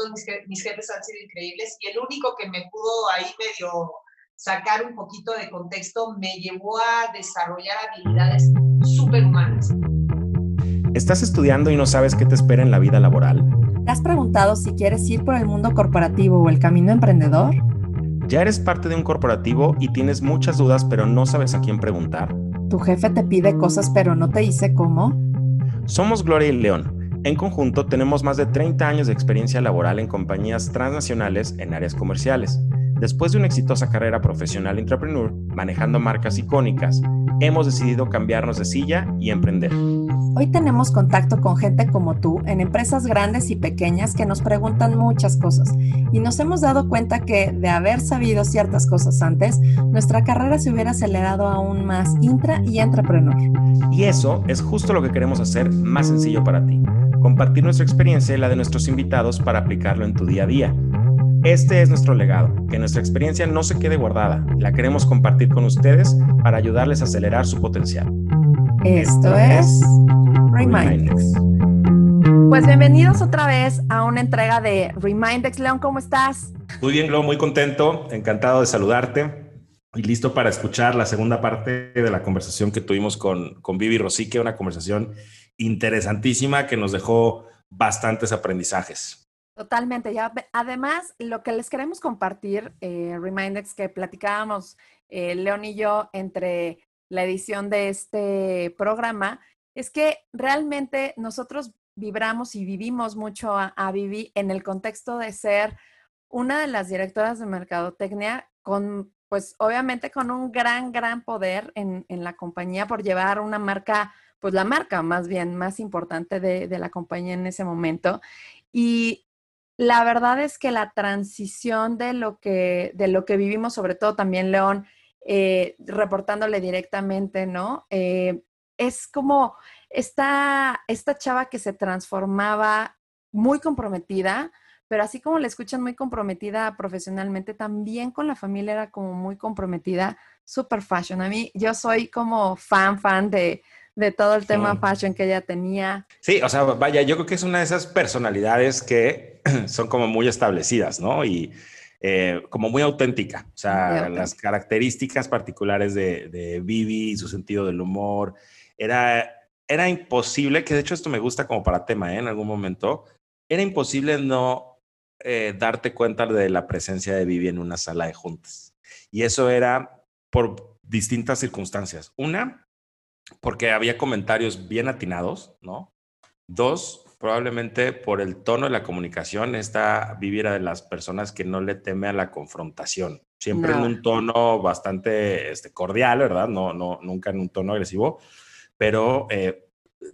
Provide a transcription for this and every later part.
todos mis, mis jefes han sido increíbles y el único que me pudo ahí medio sacar un poquito de contexto me llevó a desarrollar habilidades superhumanas. ¿Estás estudiando y no sabes qué te espera en la vida laboral? ¿Te has preguntado si quieres ir por el mundo corporativo o el camino emprendedor? ¿Ya eres parte de un corporativo y tienes muchas dudas pero no sabes a quién preguntar? ¿Tu jefe te pide cosas pero no te dice cómo? Somos Gloria y León. En conjunto tenemos más de 30 años de experiencia laboral en compañías transnacionales en áreas comerciales Después de una exitosa carrera profesional entrepreneur, manejando marcas icónicas, hemos decidido cambiarnos de silla y emprender. Hoy tenemos contacto con gente como tú en empresas grandes y pequeñas que nos preguntan muchas cosas y nos hemos dado cuenta que de haber sabido ciertas cosas antes, nuestra carrera se hubiera acelerado aún más intra y entrepreneur. Y eso es justo lo que queremos hacer más sencillo para ti, compartir nuestra experiencia y la de nuestros invitados para aplicarlo en tu día a día este es nuestro legado, que nuestra experiencia no se quede guardada, la queremos compartir con ustedes para ayudarles a acelerar su potencial. Esto es Remindex. Pues bienvenidos otra vez a una entrega de Remindex. León, ¿cómo estás? Muy bien, Glo, muy contento, encantado de saludarte y listo para escuchar la segunda parte de la conversación que tuvimos con, con Vivi Rosique, una conversación interesantísima que nos dejó bastantes aprendizajes. Totalmente. Ya, además, lo que les queremos compartir, eh, Remindex, que platicábamos eh, León y yo entre la edición de este programa, es que realmente nosotros vibramos y vivimos mucho a, Vivi en el contexto de ser una de las directoras de mercadotecnia con, pues obviamente con un gran, gran poder en, en la compañía por llevar una marca, pues la marca más bien más importante de, de la compañía en ese momento. Y la verdad es que la transición de lo que, de lo que vivimos, sobre todo también León, eh, reportándole directamente, ¿no? Eh, es como esta, esta chava que se transformaba muy comprometida, pero así como la escuchan muy comprometida profesionalmente, también con la familia era como muy comprometida, super fashion. A mí, yo soy como fan, fan de, de todo el tema fashion que ella tenía. Sí, o sea, vaya, yo creo que es una de esas personalidades que son como muy establecidas, ¿no? Y eh, como muy auténtica. O sea, las características particulares de, de Vivi, su sentido del humor, era, era imposible, que de hecho esto me gusta como para tema, ¿eh? En algún momento, era imposible no eh, darte cuenta de la presencia de Vivi en una sala de juntas. Y eso era por distintas circunstancias. Una, porque había comentarios bien atinados, ¿no? Dos, probablemente por el tono de la comunicación, esta viviera de las personas que no le teme a la confrontación, siempre en un tono bastante este, cordial, ¿verdad? No, no, nunca en un tono agresivo, pero eh,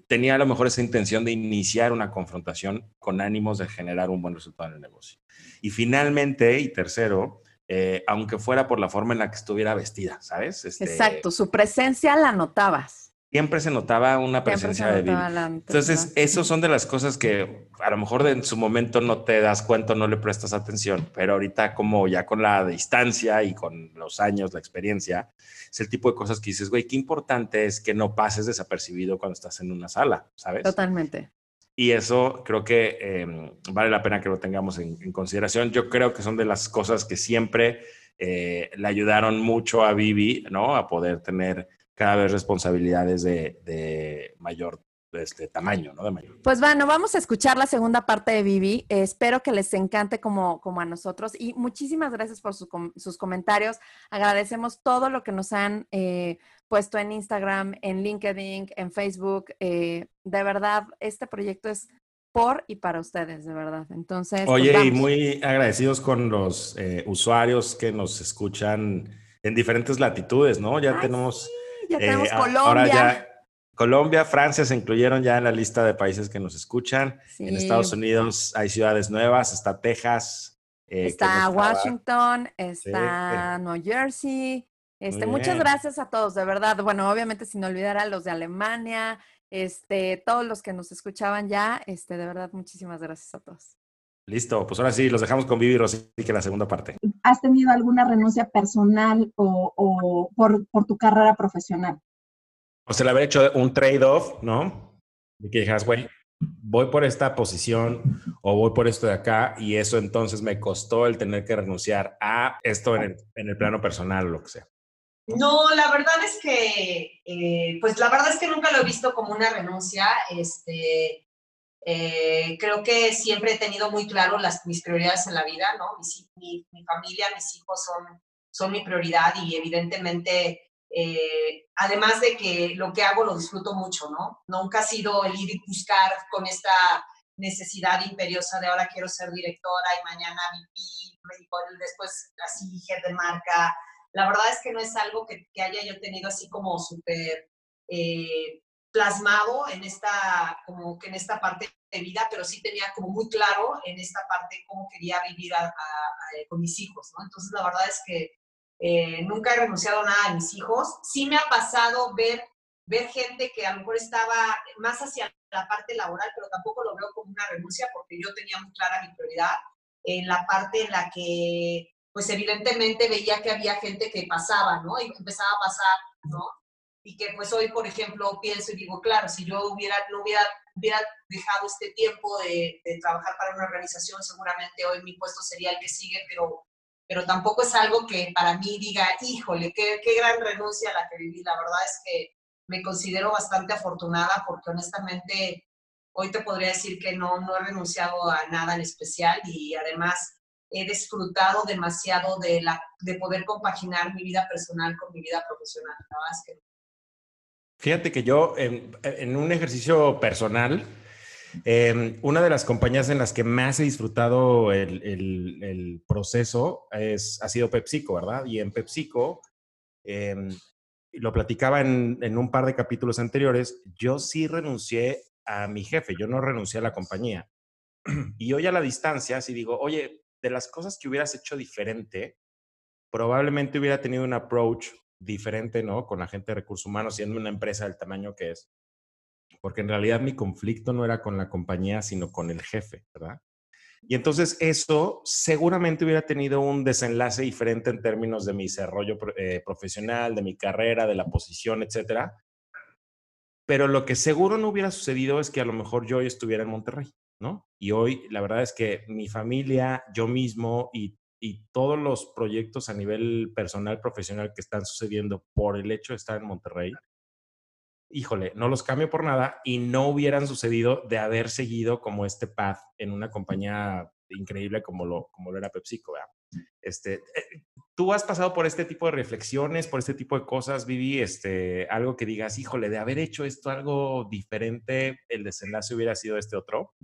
tenía a lo mejor esa intención de iniciar una confrontación con ánimos de generar un buen resultado en el negocio. Y finalmente, y tercero, eh, aunque fuera por la forma en la que estuviera vestida, ¿sabes? Este, Exacto, su presencia la notabas siempre se notaba una presencia de Vivi. Entonces, esos son de las cosas que a lo mejor en su momento no te das cuenta, no le prestas atención, pero ahorita como ya con la distancia y con los años, la experiencia, es el tipo de cosas que dices, güey, qué importante es que no pases desapercibido cuando estás en una sala, ¿sabes? Totalmente. Y eso creo que em, vale la pena que lo tengamos en, consideración. Yo creo que son de las cosas que siempre eh, le ayudaron mucho a Vivi, ¿no? A poder tener cada vez responsabilidades de, mayor este tamaño, ¿no? De mayor. Pues bueno, vamos a escuchar la segunda parte de Vivi. espero que les encante como, como a nosotros y muchísimas gracias por sus comentarios. Agradecemos todo lo que nos han eh, puesto en Instagram, en LinkedIn, en Facebook. Eh, de verdad, este proyecto es por y para ustedes, de verdad. Entonces, pues oye, y muy agradecidos con los eh, usuarios que nos escuchan en diferentes latitudes, ¿no? Ya tenemos ya tenemos eh, Colombia. Colombia, Francia se incluyeron ya en la lista de países que nos escuchan. En Estados Unidos hay ciudades nuevas, está Texas. Eh, está Washington, está New Jersey. Este, muchas gracias a todos, de verdad. Bueno, obviamente sin olvidar a los de Alemania, este, todos los que nos escuchaban ya, este, de verdad, muchísimas gracias a todos. Listo, pues ahora sí, los dejamos con Vivi Rosy, que la segunda parte. ¿Has tenido alguna renuncia personal o, por, tu carrera profesional? O sea, le haber hecho un trade-off, ¿no? Y que dijeras, güey, voy por esta posición o voy por esto de acá y eso entonces me costó el tener que renunciar a esto en el, en el plano personal o lo que sea. No, la verdad es que, eh, pues la verdad es que nunca lo he visto como una renuncia. Este, eh, creo que siempre he tenido muy claro las, mis prioridades en la vida, ¿no? Mi, mi, familia, mis hijos son, son mi prioridad y evidentemente, eh, además de que lo que hago lo disfruto mucho, ¿no? Nunca ha sido el ir y buscar con esta necesidad imperiosa de ahora quiero ser directora y mañana VP, después así jefe de marca la verdad es que no es algo que, haya yo tenido así como súper eh, plasmado en esta, como que en esta parte de vida, pero sí tenía como muy claro en esta parte cómo quería vivir con mis hijos, ¿no? Entonces, la verdad es que eh, nunca he renunciado nada a mis hijos. Sí me ha pasado ver, ver gente que a lo mejor estaba más hacia la parte laboral, pero tampoco lo veo como una renuncia porque yo tenía muy clara mi prioridad en la parte en la que pues evidentemente veía que había gente que pasaba, ¿no? Y empezaba a pasar, ¿no? Y que pues hoy, por ejemplo, pienso y digo, claro, si yo hubiera, no hubiera, hubiera dejado este tiempo de, trabajar para una organización, seguramente hoy mi puesto sería el que sigue, pero, pero tampoco es algo que para mí diga, híjole, qué, qué gran renuncia la que viví. La verdad es que me considero bastante afortunada porque honestamente hoy te podría decir que no, no he renunciado a nada en especial y además he disfrutado demasiado de, la, de poder compaginar mi vida personal con mi vida profesional. Fíjate que yo, en, un ejercicio personal, em, una de las compañías en las que más he disfrutado el, el, proceso es, ha sido PepsiCo, ¿verdad? Y en PepsiCo, em, lo platicaba en, en, un par de capítulos anteriores, yo sí renuncié a mi jefe, yo no renuncié a la compañía. Y hoy a la distancia, si digo, oye, de las cosas que hubieras hecho diferente, probablemente hubiera tenido un approach diferente, ¿no? Con la gente de recursos humanos, siendo una empresa del tamaño que es. Porque en realidad mi conflicto no era con la compañía, sino con el jefe, ¿verdad? Y entonces eso seguramente hubiera tenido un desenlace diferente en términos de mi desarrollo eh, profesional, de mi carrera, de la posición, etcétera. Pero lo que seguro no hubiera sucedido es que a lo mejor yo hoy estuviera en Monterrey. ¿no? Y hoy la verdad es que mi familia, yo mismo y, todos los proyectos a nivel personal, profesional que están sucediendo por el hecho de estar en Monterrey, híjole, no los cambio por nada y no hubieran sucedido de haber seguido como este path en una compañía increíble como lo, como lo era PepsiCo, Este, eh, ¿Tú has pasado por este tipo de reflexiones, por este tipo de cosas, Vivi? Este, algo que digas, híjole, de haber hecho esto algo diferente, el desenlace hubiera sido este otro?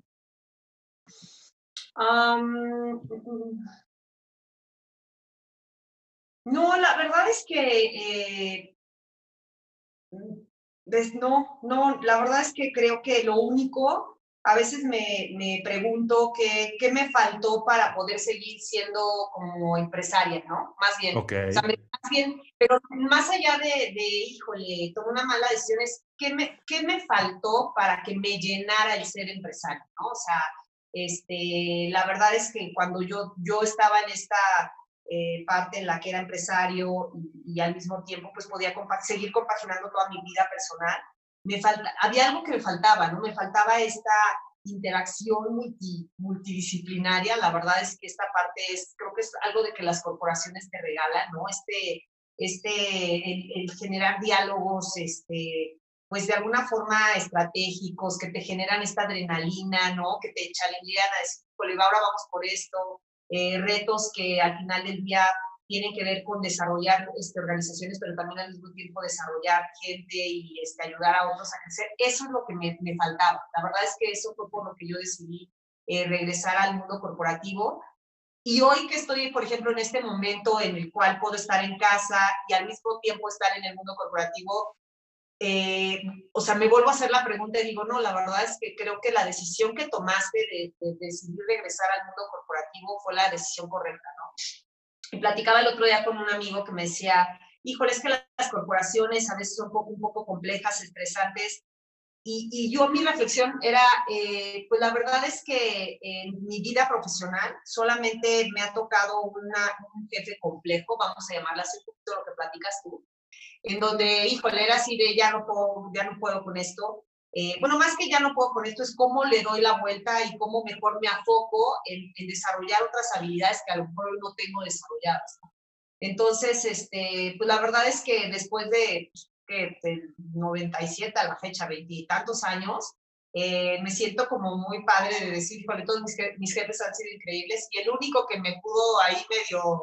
no, la verdad es que eh, no, no, la verdad es que creo que lo único, a veces me, me pregunto qué, qué, me faltó para poder seguir siendo como empresaria, ¿no? Más bien. más bien, pero más allá de, de híjole, tomé una mala decisión, es ¿qué me, qué me faltó para que me llenara el ser empresario, ¿no? O sea, este, la verdad es que cuando yo, yo estaba en esta eh, parte en la que era empresario y, al mismo tiempo pues podía seguir compaginando toda mi vida personal, me falta, había algo que me faltaba, ¿no? Me faltaba esta interacción multidisciplinaria. La verdad es que esta parte es, creo que es algo de que las corporaciones te regalan, ¿no? Este, este, el, generar diálogos, este, pues de alguna forma estratégicos, que te generan esta adrenalina, ¿no? Que te challengean a decir, ahora vamos por esto, eh, retos que al final del día tienen que ver con desarrollar este, organizaciones, pero también al mismo tiempo desarrollar gente y este, ayudar a otros a crecer. Eso es lo que me, me, faltaba. La verdad es que eso fue por lo que yo decidí eh, regresar al mundo corporativo. Y hoy que estoy, por ejemplo, en este momento en el cual puedo estar en casa y al mismo tiempo estar en el mundo corporativo, eh, o sea, me vuelvo a hacer la pregunta y digo, no, la verdad es que creo que la decisión que tomaste de, decidir regresar al mundo corporativo fue la decisión correcta, ¿no? Y platicaba el otro día con un amigo que me decía, híjole, es que las corporaciones a veces son un poco, un poco complejas, estresantes, y, y, yo mi reflexión era, eh, pues la verdad es que en mi vida profesional solamente me ha tocado una, un jefe complejo, vamos a llamarla así, lo que platicas tú, en donde, híjole, era así de ya no puedo, ya no puedo con esto. eh, bueno, más que ya no puedo con esto, es cómo le doy la vuelta y cómo mejor me afoco en, desarrollar otras habilidades que a lo mejor no tengo desarrolladas. Entonces, este, pues la verdad es que después de, pues, que, del 97 a la fecha, veintitantos años, eh, me siento como muy padre de decir, bueno, todos mis, mis, jefes han sido increíbles y el único que me pudo ahí medio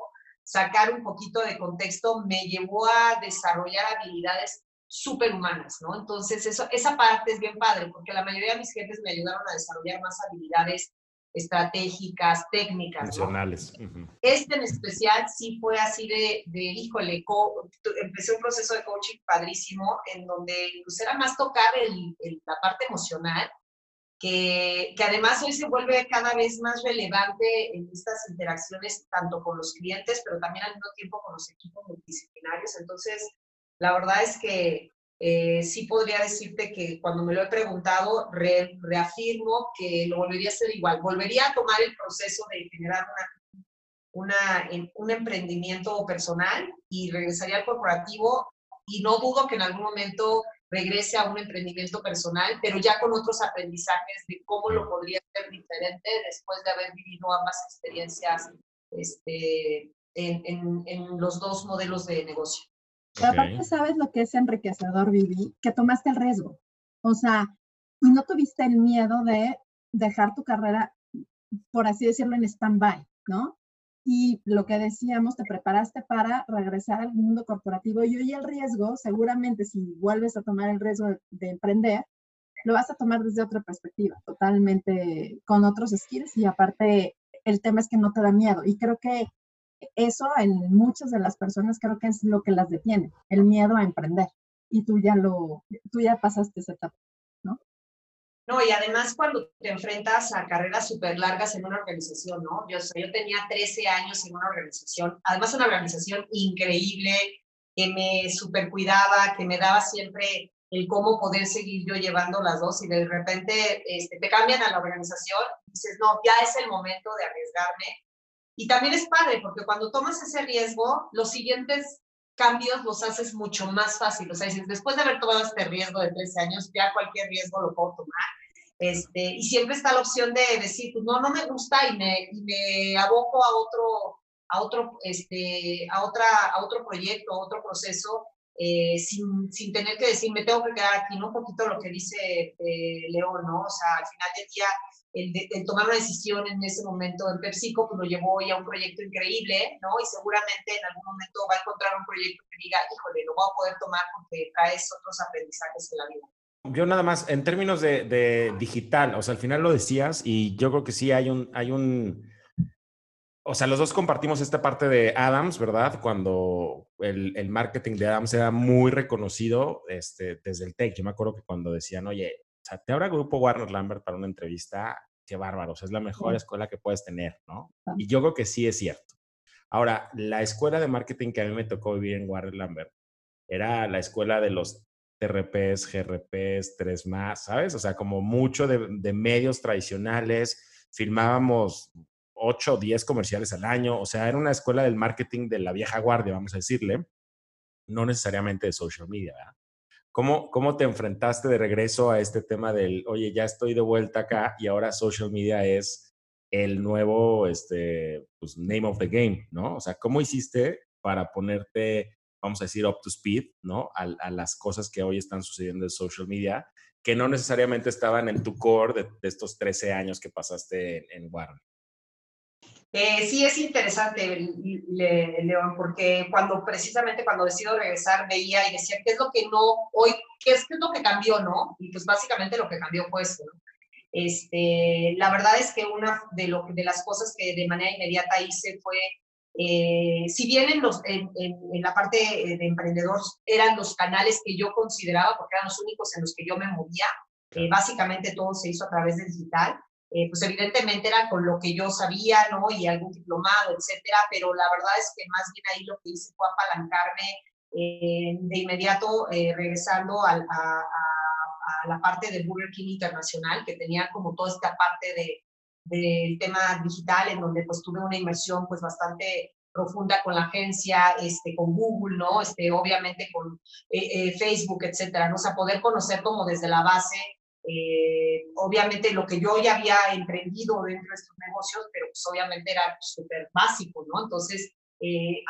sacar un poquito de contexto me llevó a desarrollar habilidades superhumanas, ¿no? Entonces, eso, esa parte es bien padre, porque la mayoría de mis jefes me ayudaron a desarrollar más habilidades estratégicas, técnicas. Funcionales. Este en especial sí fue así de, de híjole, empecé un proceso de coaching padrísimo, en donde pues era más tocar el, la parte emocional, que, además hoy se vuelve cada vez más relevante en estas interacciones, tanto con los clientes, pero también al mismo tiempo con los equipos multidisciplinarios. Entonces, la verdad es que eh, sí podría decirte que cuando me lo he preguntado, reafirmo que lo volvería a hacer igual. Volvería a tomar el proceso de generar una, un emprendimiento personal y regresaría al corporativo y no dudo que en algún momento regrese a un emprendimiento personal, pero ya con otros aprendizajes de cómo lo podría hacer diferente después de haber vivido ambas experiencias este, en, en, en los dos modelos de negocio. Pero aparte sabes lo que es enriquecedor, Vivi, que tomaste el riesgo. O sea, y no tuviste el miedo de dejar tu carrera, por así decirlo, en stand-by, ¿no? Y lo que decíamos, te preparaste para regresar al mundo corporativo y hoy el riesgo, seguramente si vuelves a tomar el riesgo de, emprender, lo vas a tomar desde otra perspectiva, totalmente con otros skills y aparte el tema es que no te da miedo. Y creo que eso en muchas de las personas creo que es lo que las detiene, el miedo a emprender. Y tú ya lo, tú ya pasaste esa etapa. No, y además cuando te enfrentas a carreras súper largas en una organización, ¿no? Yo, yo tenía 13 años en una organización, además una organización increíble, que me super cuidaba, que me daba siempre el cómo poder seguir yo llevando las dos y de repente este, te cambian a la organización dices, no, ya es el momento de arriesgarme y también es padre, porque cuando tomas ese riesgo, los siguientes cambios los haces mucho más fácil. O sea, después de haber tomado este riesgo de 13 años, ya cualquier riesgo lo puedo tomar. Este, y siempre está la opción de decir, pues no, no me gusta y me, y me aboco a otro, a otro, este, a otra, a otro proyecto, a otro proceso, eh, sin, sin, tener que decir, me tengo que quedar aquí, ¿no? Un poquito lo que dice eh, León, ¿no? O sea, al final del día el, tomar una decisión en ese momento en PepsiCo pues lo llevó ya a un proyecto increíble, ¿no? Y seguramente en algún momento va a encontrar un proyecto que diga, híjole, lo voy a poder tomar porque traes otros aprendizajes en la vida. Yo nada más, en términos de, de, digital, o sea, al final lo decías y yo creo que sí hay un, hay un, o sea, los dos compartimos esta parte de Adams, ¿verdad? Cuando el, el marketing de Adams era muy reconocido este, desde el tech. Yo me acuerdo que cuando decían, oye, sea, te abra Grupo Warner Lambert para una entrevista, qué bárbaro, es la mejor escuela que puedes tener, ¿no? Y yo creo que sí es cierto. Ahora, la escuela de marketing que a mí me tocó vivir en Warner Lambert era la escuela de los TRPs, GRPs, 3 más, ¿sabes? O sea, como mucho de, de medios tradicionales, filmábamos 8 o 10 comerciales al año, o sea, era una escuela del marketing de la vieja guardia, vamos a decirle, no necesariamente de social media, ¿verdad? ¿Cómo, ¿Cómo te enfrentaste de regreso a este tema del, oye, ya estoy de vuelta acá y ahora social media es el nuevo este, pues, name of the game, ¿no? O sea, ¿cómo hiciste para ponerte, vamos a decir, up to speed, ¿no? A, las cosas que hoy están sucediendo en social media, que no necesariamente estaban en tu core de, estos 13 años que pasaste en, en Warner. Eh, sí, es interesante, León, porque cuando precisamente cuando decido regresar veía y decía, ¿qué es lo que no, hoy, qué es, lo que cambió, no? Y pues básicamente lo que cambió fue eso, ¿no? Este, la verdad es que una de, lo, de las cosas que de manera inmediata hice fue, eh, si bien en, los, en, en, la parte de emprendedor eran los canales que yo consideraba, porque eran los únicos en los que yo me movía, eh, básicamente todo se hizo a través del digital, eh, pues evidentemente era con lo que yo sabía, ¿no? Y algún diplomado, etcétera, pero la verdad es que más bien ahí lo que hice fue apalancarme eh, de inmediato eh, regresando a, a, la parte de Burger King Internacional, que tenía como toda esta parte de, del tema digital, en donde pues tuve una inversión pues bastante profunda con la agencia, este, con Google, ¿no? Este, obviamente con Facebook, etcétera, ¿no? Sea, poder conocer como desde la base eh, obviamente lo que yo ya había emprendido dentro de estos negocios, pero pues obviamente era súper básico, ¿no? Entonces, eh,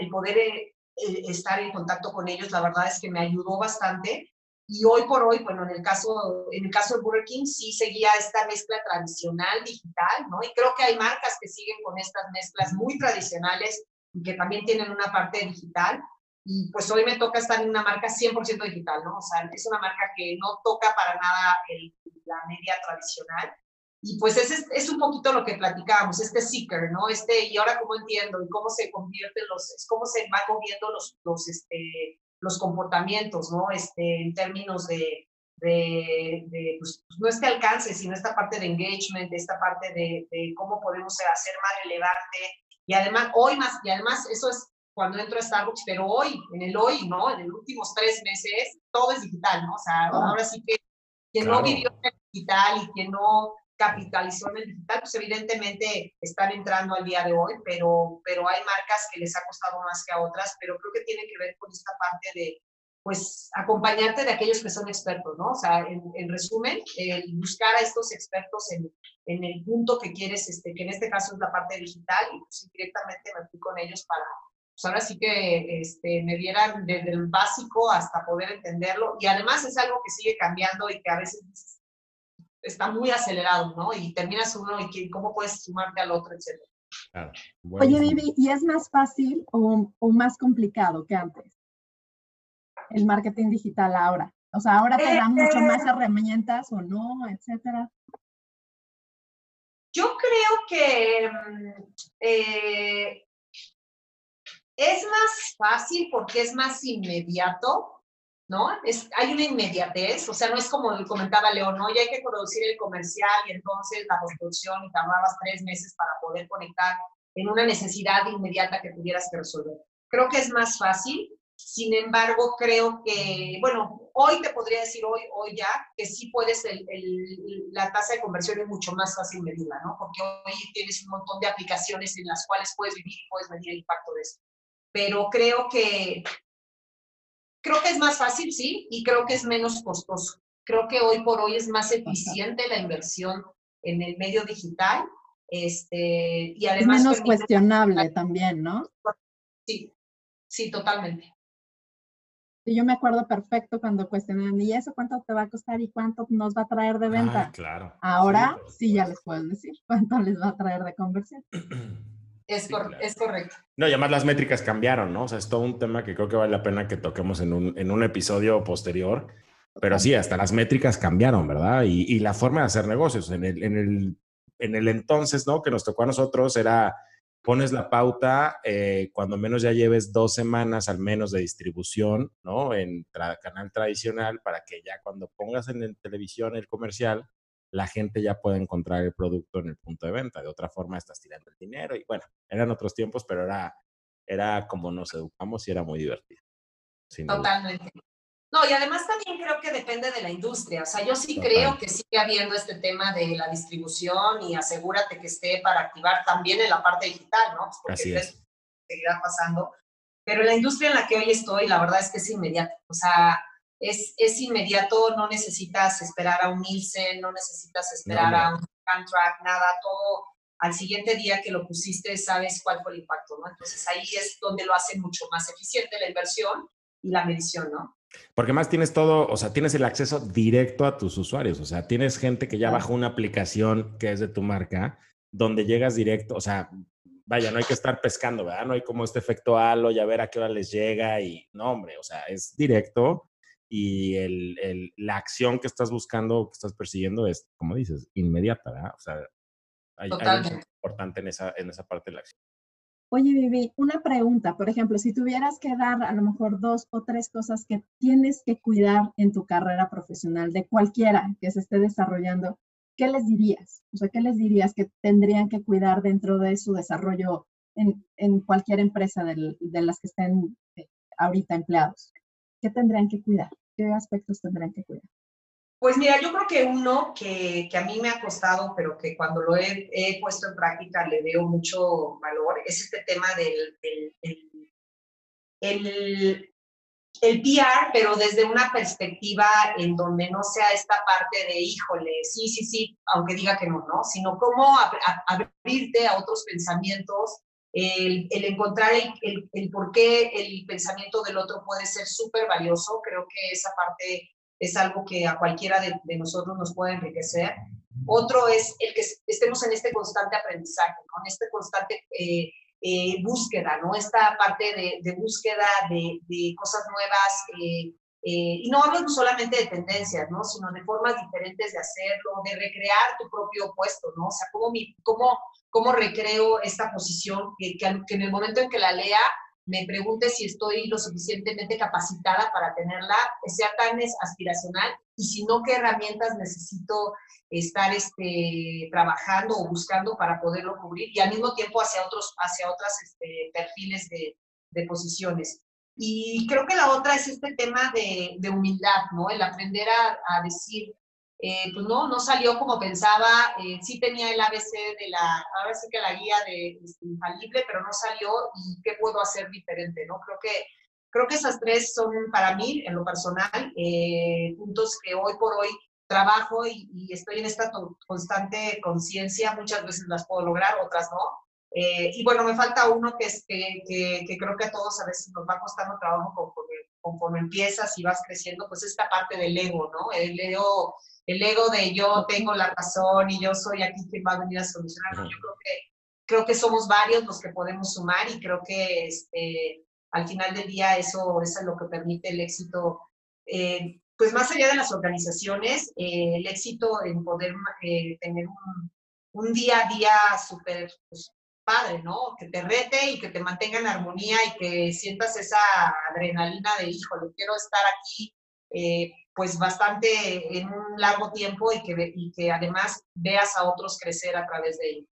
el poder eh, estar en contacto con ellos, la verdad es que me ayudó bastante. Y hoy por hoy, bueno, en el caso, en el caso de Burger King sí seguía esta mezcla tradicional digital, ¿no? Y creo que hay marcas que siguen con estas mezclas muy tradicionales y que también tienen una parte digital. Y pues hoy me toca estar en una marca 100% digital, ¿no? O sea, es una marca que no toca para nada el, la media tradicional. Y pues ese es, un poquito lo que platicábamos, este seeker, ¿no? Este, y ahora cómo entiendo y cómo se convierten los, cómo se van moviendo los, los, este, los comportamientos, ¿no? Este, en términos de, de, de pues, no este alcance, sino esta parte de engagement, esta parte de, de, cómo podemos hacer más relevante. Y además, hoy más, y además eso es cuando entro a Starbucks, pero hoy, en el hoy, ¿no? En los últimos tres meses, todo es digital, ¿no? O sea, ahora sí que quien no vivió en el digital y quien no capitalizó en el digital, pues evidentemente están entrando al día de hoy, pero, pero hay marcas que les ha costado más que a otras, pero creo que tiene que ver con esta parte de, pues, acompañarte de aquellos que son expertos, ¿no? O sea, en, resumen, buscar a estos expertos en, en, el punto que quieres, este, que en este caso es la parte digital, y pues directamente me fui con ellos para, pues ahora sí que este, me dieran desde el básico hasta poder entenderlo, y además es algo que sigue cambiando y que a veces está muy acelerado, ¿no? Y terminas uno y cómo puedes sumarte al otro, etcétera. Claro. Oye, Vivi, ¿y es más fácil o, o, más complicado que antes? El marketing digital ahora. O sea, ahora te dan mucho más eh, herramientas o no, etcétera. Yo creo que mm, eh, es más fácil porque es más inmediato ¿no? Es, hay una inmediatez, o sea, no es como comentaba León, ¿no? Ya hay que producir el comercial y entonces la construcción y tardabas tres meses para poder conectar en una necesidad inmediata que tuvieras que resolver. Creo que es más fácil, sin embargo, creo que, bueno, hoy te podría decir, hoy, hoy ya, que sí puedes, el, la tasa de conversión es mucho más fácil medirla, ¿no? Porque hoy tienes un montón de aplicaciones en las cuales puedes vivir y puedes medir el impacto de eso. Pero creo que Creo que es más fácil, sí, y creo que es menos costoso. Creo que hoy por hoy es más eficiente la inversión en el medio digital. Este, y además es menos cuestionable también, ¿no? Sí, sí, totalmente. yo me acuerdo perfecto cuando cuestionaban, ¿y eso cuánto te va a costar y cuánto nos va a traer de venta? Ah, claro. Ahora sí, ya les puedo decir cuánto les va a traer de conversión. Es, es, correcto. No, y además las métricas cambiaron, ¿no? O sea, es todo un tema que creo que vale la pena que toquemos en un, en un episodio posterior. Pero sí, hasta las métricas cambiaron, ¿verdad? Y, y, la forma de hacer negocios. En el, en, el, en el entonces, ¿no? Que nos tocó a nosotros era, pones la pauta eh, cuando menos ya lleves dos semanas al menos de distribución, ¿no? En canal tradicional para que ya cuando pongas en, en televisión el comercial, la gente ya puede encontrar el producto en el punto de venta. De otra forma, estás tirando el dinero y bueno, eran otros tiempos, pero era, era como nos educamos y era muy divertido. Totalmente. No, y además también creo que depende de la industria. O sea, yo sí creo que sigue habiendo este tema de la distribución y asegúrate que esté para activar también en la parte digital, ¿no? Porque Así es. Seguirá pasando. Pero la industria en la que hoy estoy, la verdad es que es inmediato. O sea, es, es inmediato, no necesitas esperar a un Nielsen, no necesitas esperar a un contract, nada, todo al siguiente día que lo pusiste sabes cuál fue el impacto, ¿no? Entonces ahí es donde lo hace mucho más eficiente la inversión y la medición, ¿no? Porque más tienes todo, o sea, tienes el acceso directo a tus usuarios, o sea, tienes gente que ya bajó una aplicación que es de tu marca, donde llegas directo, o sea, vaya, no hay que estar pescando, ¿verdad? No hay como este efecto halo y a ver a qué hora les llega y no, hombre, o sea, es directo y el, la acción que estás buscando, que estás persiguiendo es, como dices, inmediata, ¿verdad? O sea, hay, algo importante en esa, en esa parte de la acción. Oye, Vivi, una pregunta, por ejemplo, si tuvieras que dar a lo mejor dos o tres cosas que tienes que cuidar en tu carrera profesional, de cualquiera que se esté desarrollando, ¿qué les dirías? O sea, ¿qué les dirías que tendrían que cuidar dentro de su desarrollo en, en cualquier empresa de las que estén eh, ahorita empleados? ¿Qué tendrían que cuidar? ¿Qué aspectos tendrán que cuidar? Pues mira, yo creo que uno que, que a mí me ha costado, pero que cuando lo he, he, puesto en práctica le veo mucho valor, es este tema del, el, el PR, pero desde una perspectiva en donde no sea esta parte de, híjole, sí, sí, sí, aunque diga que no, ¿no? Sino cómo abrirte a otros pensamientos, el, encontrar el, el, por qué el pensamiento del otro puede ser súper valioso. Creo que esa parte es algo que a cualquiera de, nosotros nos puede enriquecer. Otro es el que estemos en este constante aprendizaje, ¿no? en este constante eh, eh, búsqueda, ¿no? Esta parte de, búsqueda de, cosas nuevas. Eh, y no hablo solamente de tendencias, ¿no? Sino de formas diferentes de hacerlo, de recrear tu propio puesto, ¿no? O sea, cómo, mi, cómo, cómo recreo esta posición que, que en el momento en que la lea me pregunte si estoy lo suficientemente capacitada para tenerla, que sea tan aspiracional, y si no, qué herramientas necesito estar este, trabajando o buscando para poderlo cubrir, y al mismo tiempo hacia otros, hacia otros este, perfiles de, de, posiciones. Y creo que la otra es este tema de, de humildad, ¿no? El aprender a, a decir, eh, pues no, no salió como pensaba, eh, sí tenía el ABC de la, ahora sí que la guía de este, infalible, pero no salió y qué puedo hacer diferente, ¿no? Creo que, creo que esas tres son para mí, en lo personal, eh, puntos que hoy por hoy trabajo y, estoy en esta constante conciencia, muchas veces las puedo lograr, otras no. Y bueno, me falta uno que, es, que, que, creo que a todos a veces nos va costando trabajo conforme, conforme empiezas y vas creciendo, pues esta parte del ego, ¿no? El ego el ego de yo tengo la razón y yo soy aquí quien va a venir a solucionar. Yo creo que, creo que somos varios los que podemos sumar y creo que este, al final del día eso, es lo que permite el éxito. Eh, pues más allá de las organizaciones, eh, el éxito en poder eh, tener un, día a día súper pues, padre, ¿no? Que te rete y que te mantenga en armonía y que sientas esa adrenalina de, híjole, quiero estar aquí pues bastante en un largo tiempo y que, y que además veas a otros crecer a través de ello.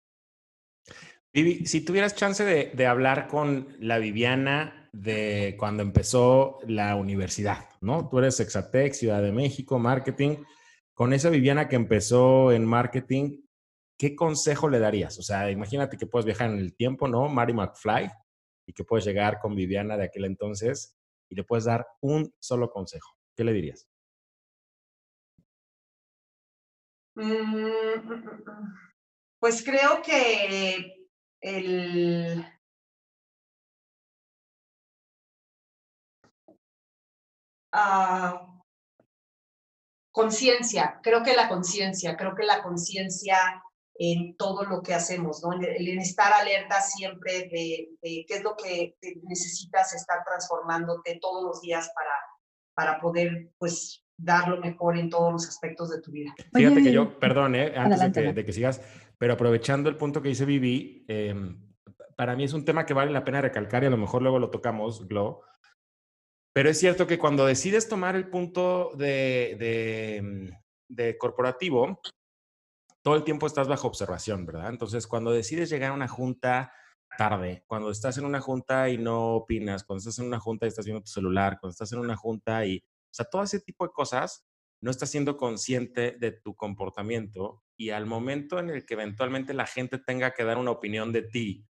Vivi, si tuvieras chance de, de, hablar con la Viviana de cuando empezó la universidad, ¿no? Tú eres Exatec, Ciudad de México, marketing. Con esa Viviana que empezó en marketing, ¿qué consejo le darías? O sea, imagínate que puedes viajar en el tiempo, ¿no? Mary McFly, y que puedes llegar con Viviana de aquel entonces y le puedes dar un solo consejo. ¿Qué le dirías? Mm, mm, mm, pues creo que el... Ah, conciencia, creo que la conciencia, creo que la conciencia en todo lo que hacemos, ¿no? El, estar alerta siempre de, qué es lo que necesitas estar transformándote todos los días para, para poder, pues, dar lo mejor en todos los aspectos de tu vida. Fíjate que yo, perdón, eh, antes de que, sigas, pero aprovechando el punto que dice Vivi, em, para mí es un tema que vale la pena recalcar y a lo mejor luego lo tocamos, Glo. Pero es cierto que cuando decides tomar el punto de, de, de corporativo, todo el tiempo estás bajo observación, ¿verdad? Entonces, cuando decides llegar a una junta tarde, cuando estás en una junta y no opinas, cuando estás en una junta y estás viendo tu celular, cuando estás en una junta y o sea, todo ese tipo de cosas no estás siendo consciente de tu comportamiento y al momento en el que eventualmente la gente tenga que dar una opinión de ti,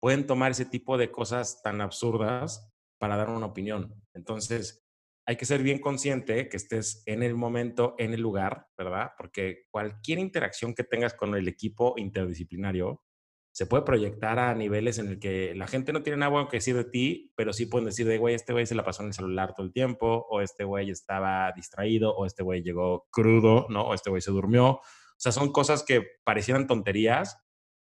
pueden tomar ese tipo de cosas tan absurdas para dar una opinión. Entonces, hay que ser bien consciente que estés en el momento, en el lugar, ¿verdad? Porque cualquier interacción que tengas con el equipo interdisciplinario se puede proyectar a niveles en el que la gente no tiene nada bueno que decir de ti, pero sí pueden decir de, güey, este güey se la pasó en el celular todo el tiempo, o este güey estaba distraído, o este güey llegó crudo, ¿no? O este güey se durmió. O sea, son cosas que parecieran tonterías,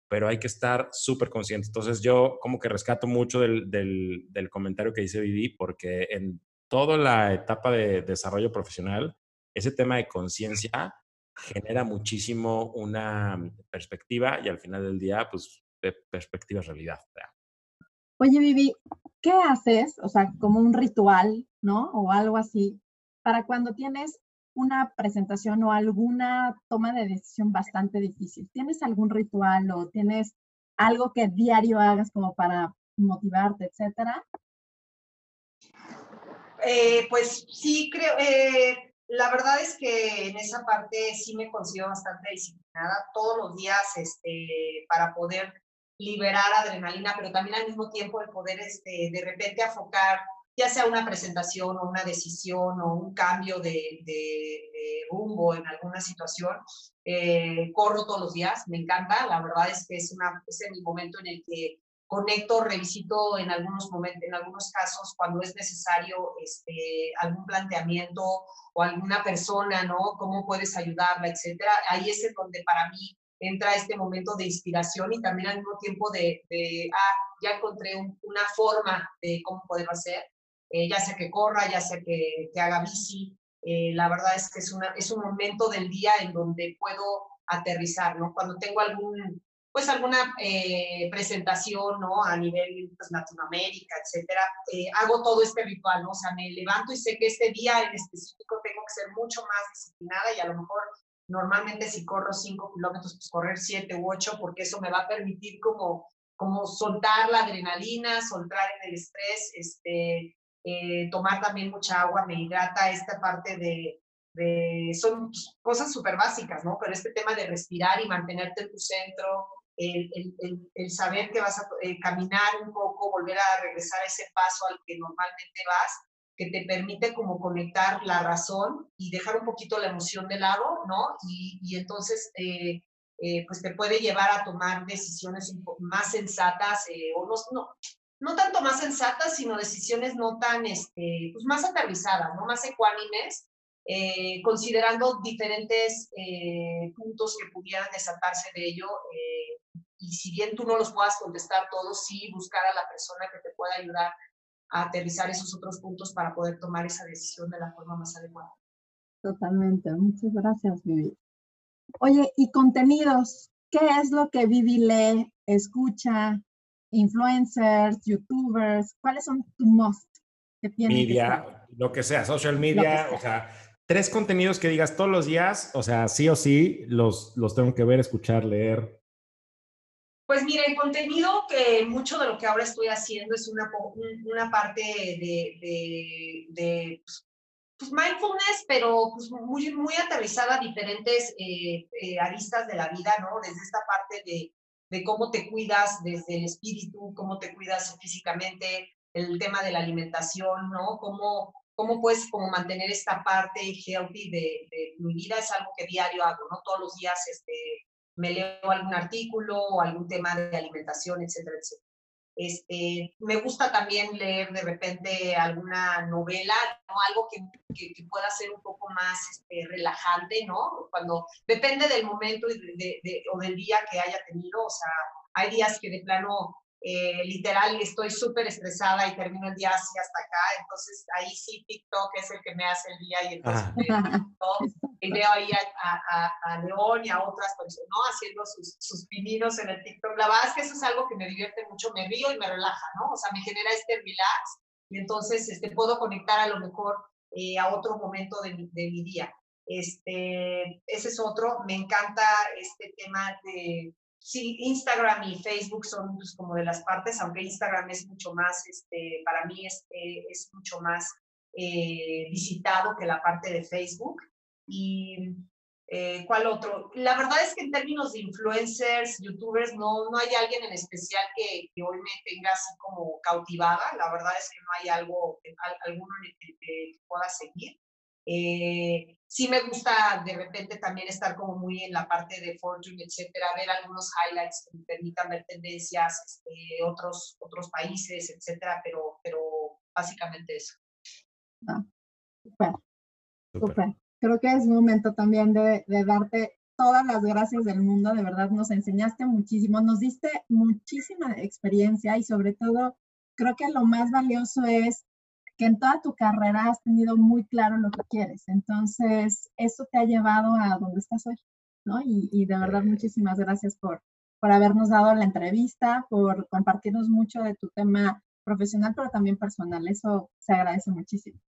pero hay que estar súper conscientes. Entonces yo como que rescato mucho del, del, del comentario que dice Vivi, porque en toda la etapa de desarrollo profesional, ese tema de conciencia genera muchísimo una perspectiva y al final del día, pues, de perspectiva realidad. Oye, Vivi, ¿qué haces? O sea, como un ritual, ¿no? O algo así, para cuando tienes una presentación o alguna toma de decisión bastante difícil. ¿Tienes algún ritual o tienes algo que diario hagas como para motivarte, etcétera? Eh, pues sí, creo, eh, la verdad es que en esa parte sí me considero bastante disciplinada todos los días este, para poder liberar adrenalina, pero también al mismo tiempo el poder este, de repente afocar ya sea una presentación o una decisión o un cambio de, rumbo en alguna situación. Eh, corro todos los días, me encanta, la verdad es que es, una, es el momento en el que conecto, revisito en algunos momentos, en algunos casos cuando es necesario este, algún planteamiento o alguna persona, ¿no? Cómo puedes ayudarla, etcétera. Ahí es donde para mí entra este momento de inspiración y también al mismo tiempo de, ah, ya encontré una forma de cómo poder hacer. Eh, ya sea que corra, ya sea que, que haga bici. Eh, la verdad es que es, una, es un momento del día en donde puedo aterrizar, ¿no? Cuando tengo algún, pues alguna eh, presentación, ¿no? A nivel pues, Latinoamérica, etcétera, hago todo este ritual, ¿no? O sea, me levanto y sé que este día en específico tengo que ser mucho más disciplinada y a lo mejor normalmente si corro 5 kilómetros, pues correr 7 u 8, porque eso me va a permitir como, como soltar la adrenalina, soltar en el estrés, este, eh, tomar también mucha agua me hidrata, esta parte de, son cosas súper básicas, ¿no? Pero este tema de respirar y mantenerte en tu centro, el, el, saber que vas a eh, caminar un poco, volver a regresar a ese paso al que normalmente vas, que te permite como conectar la razón y dejar un poquito la emoción de lado, ¿no? Y, y entonces, eh, pues te puede llevar a tomar decisiones más sensatas o no, no, no tanto más sensatas, sino decisiones no tan, este, pues más aterrizadas, ¿no? Más ecuánimes, eh, considerando diferentes eh, puntos que pudieran desatarse de ello. Eh, y si bien tú no los puedas contestar todos, sí buscar a la persona que te pueda ayudar a aterrizar esos otros puntos para poder tomar esa decisión de la forma más adecuada. Totalmente. Muchas gracias, Vivi. Oye, ¿y contenidos? ¿Qué es lo que Vivi lee, escucha, influencers, youtubers? ¿Cuáles son tu most que? Media, lo que sea, social media, o sea, tres contenidos que digas todos los días, o sea, sí o sí, los, los tengo que ver, escuchar, leer. Pues mira, el contenido que mucho de lo que ahora estoy haciendo es una, una parte de, de, de pues, pues mindfulness, pero pues muy, muy aterrizada a diferentes eh, eh, aristas de la vida, ¿no? Desde esta parte de, de cómo te cuidas desde el espíritu, cómo te cuidas físicamente, el tema de la alimentación, ¿no? Cómo, cómo puedes como mantener esta parte healthy de, de mi vida, es algo que diario hago, ¿no? Todos los días este, me leo algún artículo o algún tema de alimentación, etcétera, etcétera. Este, me gusta también leer de repente alguna novela, ¿no? algo que, que, pueda ser un poco más este, relajante, ¿no? Cuando depende del momento de, o del día que haya tenido, o sea, hay días que de plano eh, literal estoy súper estresada y termino el día así hasta acá, entonces ahí sí TikTok es el que me hace el día y entonces y veo ahí a, a, León y a otras personas ¿no? haciendo sus, sus, pininos en el TikTok. La verdad es que eso es algo que me divierte mucho, me río y me relaja, ¿no? O sea, me genera este relax y entonces este, puedo conectar a lo mejor eh, a otro momento de mi, de mi día. Este, ese es otro. Me encanta este tema de, sí, Instagram y Facebook son pues, como de las partes, aunque Instagram es mucho más, este, para mí es, eh, es mucho más eh, visitado que la parte de Facebook. Y eh, ¿cuál otro? La verdad es que en términos de influencers, youtubers, no, no hay alguien en especial que, que hoy me tenga así como cautivada. La verdad es que no hay algo, alguno el que, pueda seguir. Eh, sí me gusta de repente también estar como muy en la parte de Fortune, etcétera, ver algunos highlights que me permitan ver tendencias, este, otros, otros países, etcétera, pero, pero básicamente eso. Ah, super. Creo que es momento también de, de darte todas las gracias del mundo, de verdad nos enseñaste muchísimo, nos diste muchísima experiencia y sobre todo creo que lo más valioso es que en toda tu carrera has tenido muy claro lo que quieres. Entonces, eso te ha llevado a donde estás hoy, ¿no? Y, de verdad, muchísimas gracias por, por habernos dado la entrevista, por compartirnos mucho de tu tema profesional, pero también personal. Eso se agradece muchísimo.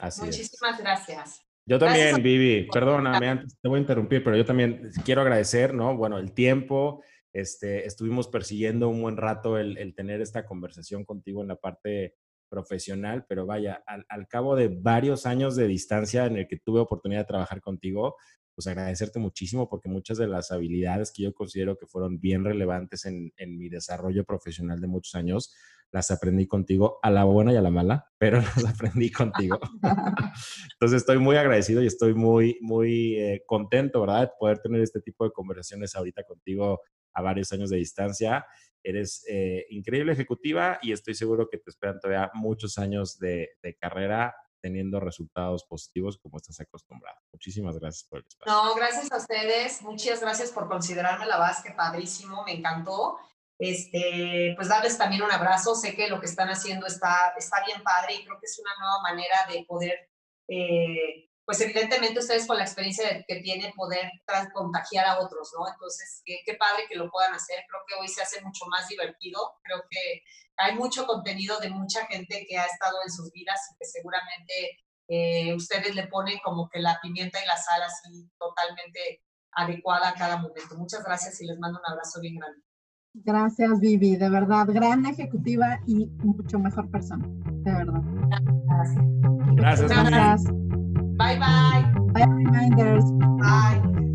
Así Muchísimas gracias. Yo también, Vivi, perdóname, antes te voy a interrumpir, pero yo también quiero agradecer, ¿no? Bueno, el tiempo, este, estuvimos persiguiendo un buen rato el, el tener esta conversación contigo en la parte profesional, pero vaya, al, cabo de varios años de distancia en el que tuve oportunidad de trabajar contigo, pues agradecerte muchísimo porque muchas de las habilidades que yo considero que fueron bien relevantes en, en mi desarrollo profesional de muchos años, las aprendí contigo, a la buena y a la mala, pero las aprendí contigo. Entonces estoy muy agradecido y estoy muy, muy eh, contento, ¿verdad? De poder tener este tipo de conversaciones ahorita contigo a varios años de distancia. Eres eh, increíble ejecutiva y estoy seguro que te esperan todavía muchos años de, de carrera teniendo resultados positivos como estás acostumbrado. Muchísimas gracias por el espacio. No, gracias a ustedes. Muchas gracias por considerarme la base, que padrísimo, me encantó. Este, pues darles también un abrazo. Sé que lo que están haciendo está, está bien padre y creo que es una nueva manera de poder eh, pues evidentemente ustedes con la experiencia que tienen poder contagiar a otros, ¿no? Entonces, qué, qué, padre que lo puedan hacer. Creo que hoy se hace mucho más divertido. Creo que hay mucho contenido de mucha gente que ha estado en sus vidas y que seguramente eh, ustedes le ponen como que la pimienta y la sal así totalmente adecuada a cada momento. Muchas gracias y les mando un abrazo bien grande. Gracias, Vivi. De verdad, gran ejecutiva y mucho mejor persona. De verdad. Gracias. Gracias. Bye bye. Bye, Bye, reminders. Bye.